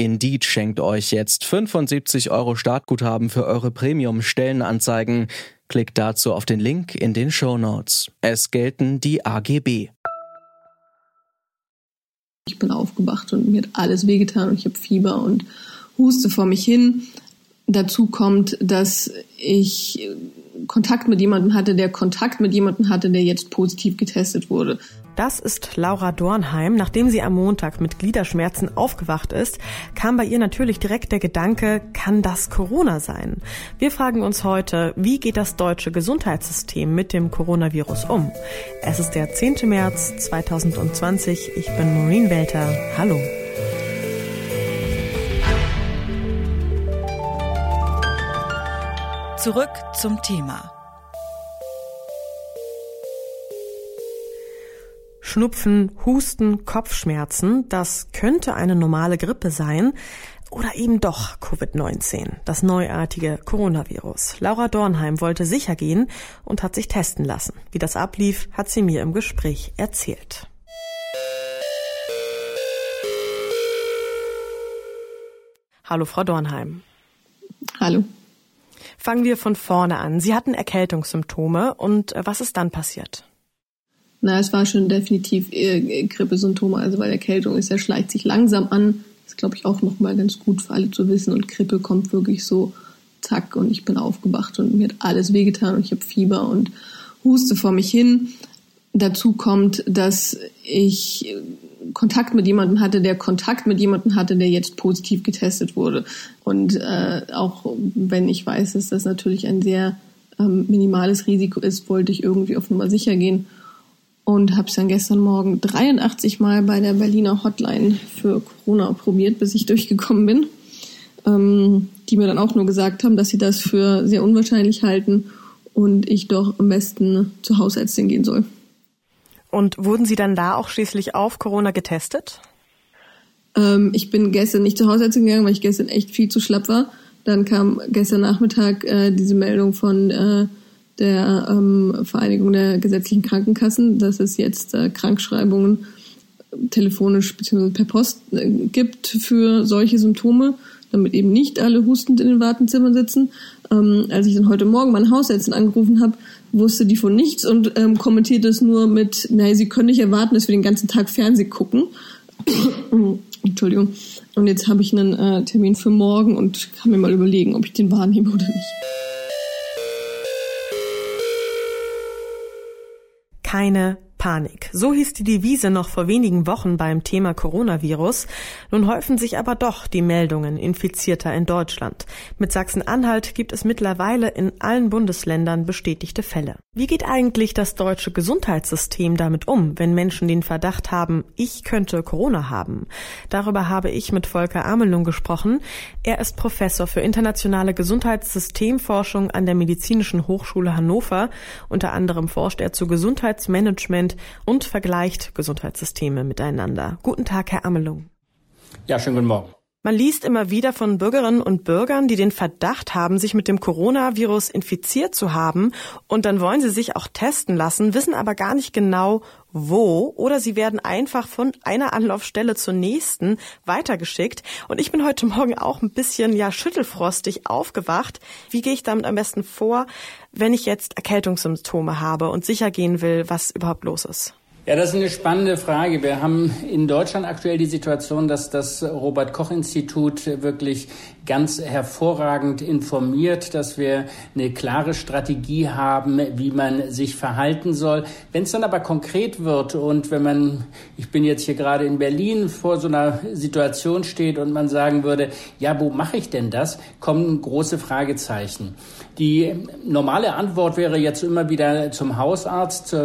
Indeed schenkt euch jetzt 75 Euro Startguthaben für eure Premium-Stellenanzeigen. Klickt dazu auf den Link in den Show Notes. Es gelten die AGB. Ich bin aufgewacht und mir hat alles wehgetan und ich habe Fieber und huste vor mich hin. Dazu kommt, dass ich Kontakt mit jemandem hatte, der Kontakt mit jemandem hatte, der jetzt positiv getestet wurde. Das ist Laura Dornheim. Nachdem sie am Montag mit Gliederschmerzen aufgewacht ist, kam bei ihr natürlich direkt der Gedanke, kann das Corona sein? Wir fragen uns heute, wie geht das deutsche Gesundheitssystem mit dem Coronavirus um? Es ist der 10. März 2020. Ich bin Maureen Welter. Hallo. Zurück zum Thema. Schnupfen, Husten, Kopfschmerzen, das könnte eine normale Grippe sein oder eben doch Covid-19, das neuartige Coronavirus. Laura Dornheim wollte sicher gehen und hat sich testen lassen. Wie das ablief, hat sie mir im Gespräch erzählt. Hallo, Frau Dornheim. Hallo. Fangen wir von vorne an. Sie hatten Erkältungssymptome und äh, was ist dann passiert? Na, es war schon definitiv äh, Grippesymptome, also weil Erkältung ist, er schleicht sich langsam an. Das ist, glaube ich, auch nochmal ganz gut für alle zu wissen. Und Grippe kommt wirklich so zack und ich bin aufgewacht und mir hat alles wehgetan und ich habe Fieber und huste vor mich hin. Dazu kommt, dass ich Kontakt mit jemandem hatte, der Kontakt mit jemandem hatte, der jetzt positiv getestet wurde. Und äh, auch wenn ich weiß, dass das natürlich ein sehr ähm, minimales Risiko ist, wollte ich irgendwie auf Nummer sicher gehen und habe es dann gestern Morgen 83 Mal bei der Berliner Hotline für Corona probiert, bis ich durchgekommen bin. Ähm, die mir dann auch nur gesagt haben, dass sie das für sehr unwahrscheinlich halten und ich doch am besten zur Hausärztin gehen soll. Und wurden Sie dann da auch schließlich auf Corona getestet? Ähm, ich bin gestern nicht zur Hausärztin gegangen, weil ich gestern echt viel zu schlapp war. Dann kam gestern Nachmittag äh, diese Meldung von äh, der ähm, Vereinigung der gesetzlichen Krankenkassen, dass es jetzt äh, Krankschreibungen telefonisch bzw. per Post äh, gibt für solche Symptome, damit eben nicht alle hustend in den Wartenzimmern sitzen. Ähm, als ich dann heute Morgen meine Hausärztin angerufen habe, wusste die von nichts und ähm, kommentiert es nur mit, naja, sie können nicht erwarten, dass wir den ganzen Tag Fernseh gucken. Entschuldigung. Und jetzt habe ich einen äh, Termin für morgen und kann mir mal überlegen, ob ich den wahrnehme oder nicht. keine Panik. So hieß die Devise noch vor wenigen Wochen beim Thema Coronavirus. Nun häufen sich aber doch die Meldungen Infizierter in Deutschland. Mit Sachsen-Anhalt gibt es mittlerweile in allen Bundesländern bestätigte Fälle. Wie geht eigentlich das deutsche Gesundheitssystem damit um, wenn Menschen den Verdacht haben, ich könnte Corona haben? Darüber habe ich mit Volker Amelung gesprochen. Er ist Professor für internationale Gesundheitssystemforschung an der Medizinischen Hochschule Hannover. Unter anderem forscht er zu Gesundheitsmanagement kennt und vergleicht Gesundheitssysteme miteinander. Guten Tag, Herr Amelung. Ja, schönen guten Morgen. Man liest immer wieder von Bürgerinnen und Bürgern, die den Verdacht haben, sich mit dem Coronavirus infiziert zu haben und dann wollen sie sich auch testen lassen, wissen aber gar nicht genau, wo oder sie werden einfach von einer Anlaufstelle zur nächsten weitergeschickt und ich bin heute Morgen auch ein bisschen ja schüttelfrostig aufgewacht. Wie gehe ich damit am besten vor, wenn ich jetzt Erkältungssymptome habe und sicher gehen will, was überhaupt los ist? Ja, das ist eine spannende Frage. Wir haben in Deutschland aktuell die Situation, dass das Robert Koch Institut wirklich ganz hervorragend informiert, dass wir eine klare Strategie haben, wie man sich verhalten soll. Wenn es dann aber konkret wird und wenn man, ich bin jetzt hier gerade in Berlin, vor so einer Situation steht und man sagen würde, ja, wo mache ich denn das, kommen große Fragezeichen. Die normale Antwort wäre jetzt immer wieder zum Hausarzt.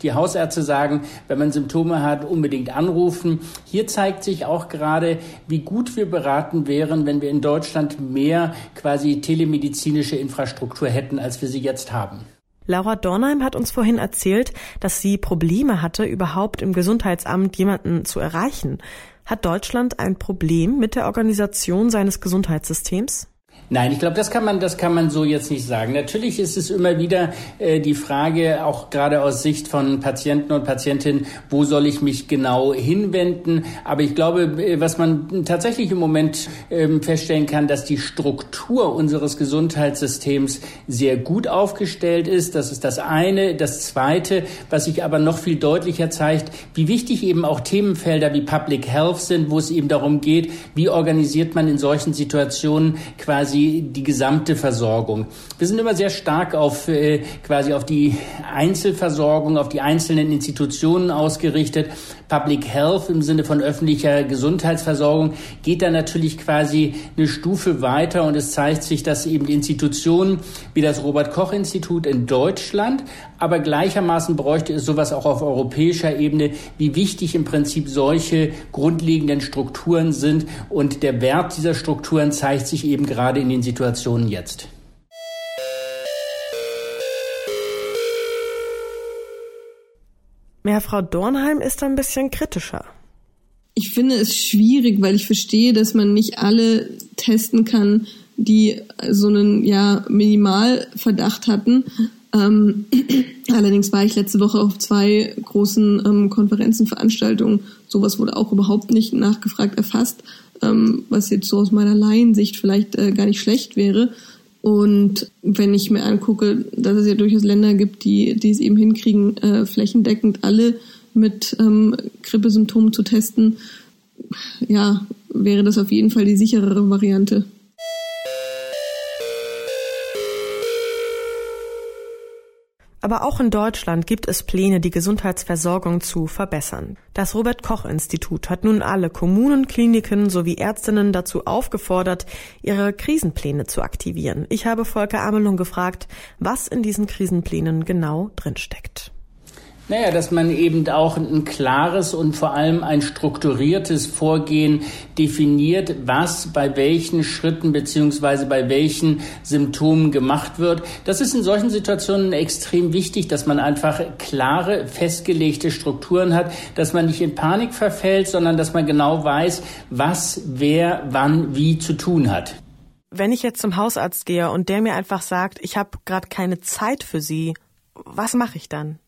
Die Hausärzte sagen, wenn man Symptome hat, unbedingt anrufen. Hier zeigt sich auch gerade, wie gut wir beraten wären, wenn wir in Deutschland mehr quasi telemedizinische Infrastruktur hätten, als wir sie jetzt haben. Laura Dornheim hat uns vorhin erzählt, dass sie Probleme hatte, überhaupt im Gesundheitsamt jemanden zu erreichen. Hat Deutschland ein Problem mit der Organisation seines Gesundheitssystems? Nein, ich glaube, das kann man, das kann man so jetzt nicht sagen. Natürlich ist es immer wieder äh, die Frage, auch gerade aus Sicht von Patienten und Patientinnen, wo soll ich mich genau hinwenden? Aber ich glaube, äh, was man tatsächlich im Moment ähm, feststellen kann, dass die Struktur unseres Gesundheitssystems sehr gut aufgestellt ist. Das ist das eine. Das zweite, was sich aber noch viel deutlicher zeigt, wie wichtig eben auch Themenfelder wie Public Health sind, wo es eben darum geht, wie organisiert man in solchen Situationen quasi quasi die gesamte Versorgung. Wir sind immer sehr stark auf äh, quasi auf die Einzelversorgung, auf die einzelnen Institutionen ausgerichtet. Public Health im Sinne von öffentlicher Gesundheitsversorgung geht da natürlich quasi eine Stufe weiter und es zeigt sich, dass eben Institutionen wie das Robert Koch Institut in Deutschland, aber gleichermaßen bräuchte es sowas auch auf europäischer Ebene, wie wichtig im Prinzip solche grundlegenden Strukturen sind und der Wert dieser Strukturen zeigt sich eben gerade in den Situationen jetzt. Ja, Frau Dornheim ist ein bisschen kritischer. Ich finde es schwierig, weil ich verstehe, dass man nicht alle testen kann, die so einen ja, Minimalverdacht hatten. Ähm, allerdings war ich letzte Woche auf zwei großen ähm, Konferenzen, Veranstaltungen. Sowas wurde auch überhaupt nicht nachgefragt erfasst, ähm, was jetzt so aus meiner Laiensicht vielleicht äh, gar nicht schlecht wäre. Und wenn ich mir angucke, dass es ja durchaus Länder gibt, die, die es eben hinkriegen, äh, flächendeckend alle mit ähm, Grippesymptomen zu testen, ja, wäre das auf jeden Fall die sicherere Variante. Aber auch in Deutschland gibt es Pläne, die Gesundheitsversorgung zu verbessern. Das Robert Koch Institut hat nun alle Kommunen, Kliniken sowie Ärztinnen dazu aufgefordert, ihre Krisenpläne zu aktivieren. Ich habe Volker Amelung gefragt, was in diesen Krisenplänen genau drinsteckt. Naja, dass man eben auch ein klares und vor allem ein strukturiertes Vorgehen definiert, was bei welchen Schritten beziehungsweise bei welchen Symptomen gemacht wird. Das ist in solchen Situationen extrem wichtig, dass man einfach klare, festgelegte Strukturen hat, dass man nicht in Panik verfällt, sondern dass man genau weiß, was, wer, wann, wie zu tun hat. Wenn ich jetzt zum Hausarzt gehe und der mir einfach sagt, ich habe gerade keine Zeit für Sie, was mache ich dann?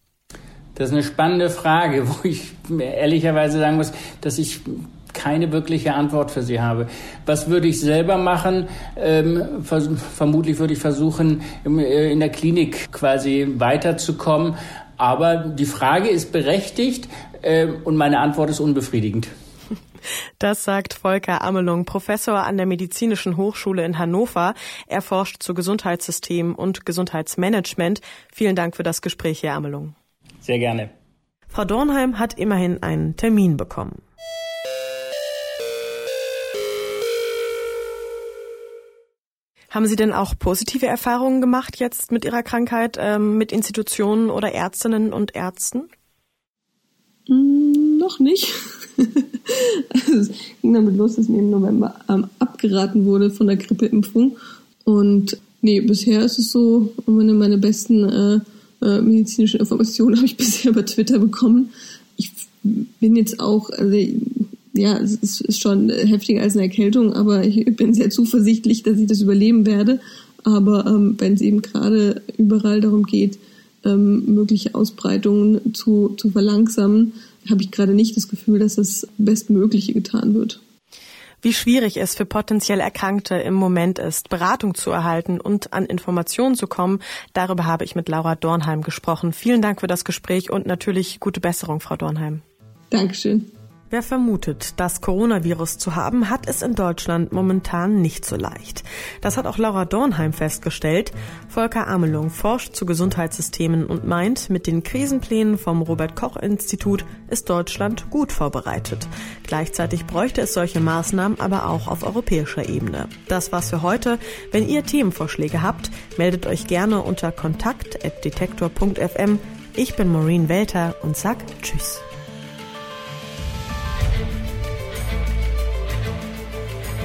Das ist eine spannende Frage, wo ich ehrlicherweise sagen muss, dass ich keine wirkliche Antwort für Sie habe. Was würde ich selber machen? Ähm, vermutlich würde ich versuchen, äh, in der Klinik quasi weiterzukommen. Aber die Frage ist berechtigt äh, und meine Antwort ist unbefriedigend. Das sagt Volker Amelung, Professor an der Medizinischen Hochschule in Hannover. Er forscht zu Gesundheitssystemen und Gesundheitsmanagement. Vielen Dank für das Gespräch, Herr Amelung. Sehr gerne. Frau Dornheim hat immerhin einen Termin bekommen. Haben Sie denn auch positive Erfahrungen gemacht jetzt mit Ihrer Krankheit, ähm, mit Institutionen oder Ärztinnen und Ärzten? Mm, noch nicht. also es ging damit los, dass mir im November ähm, abgeraten wurde von der Grippeimpfung. Und nee, bisher ist es so, meine, meine besten äh, äh, medizinische Informationen habe ich bisher über Twitter bekommen. Ich bin jetzt auch, also ja, es ist schon heftiger als eine Erkältung, aber ich bin sehr zuversichtlich, dass ich das überleben werde. Aber ähm, wenn es eben gerade überall darum geht, ähm, mögliche Ausbreitungen zu, zu verlangsamen, habe ich gerade nicht das Gefühl, dass das Bestmögliche getan wird wie schwierig es für potenziell Erkrankte im Moment ist, Beratung zu erhalten und an Informationen zu kommen. Darüber habe ich mit Laura Dornheim gesprochen. Vielen Dank für das Gespräch und natürlich gute Besserung, Frau Dornheim. Dankeschön. Wer vermutet, das Coronavirus zu haben, hat es in Deutschland momentan nicht so leicht. Das hat auch Laura Dornheim festgestellt. Volker Amelung forscht zu Gesundheitssystemen und meint, mit den Krisenplänen vom Robert Koch Institut ist Deutschland gut vorbereitet. Gleichzeitig bräuchte es solche Maßnahmen aber auch auf europäischer Ebene. Das war's für heute. Wenn ihr Themenvorschläge habt, meldet euch gerne unter kontakt.detektor.fm. Ich bin Maureen Welter und sag Tschüss.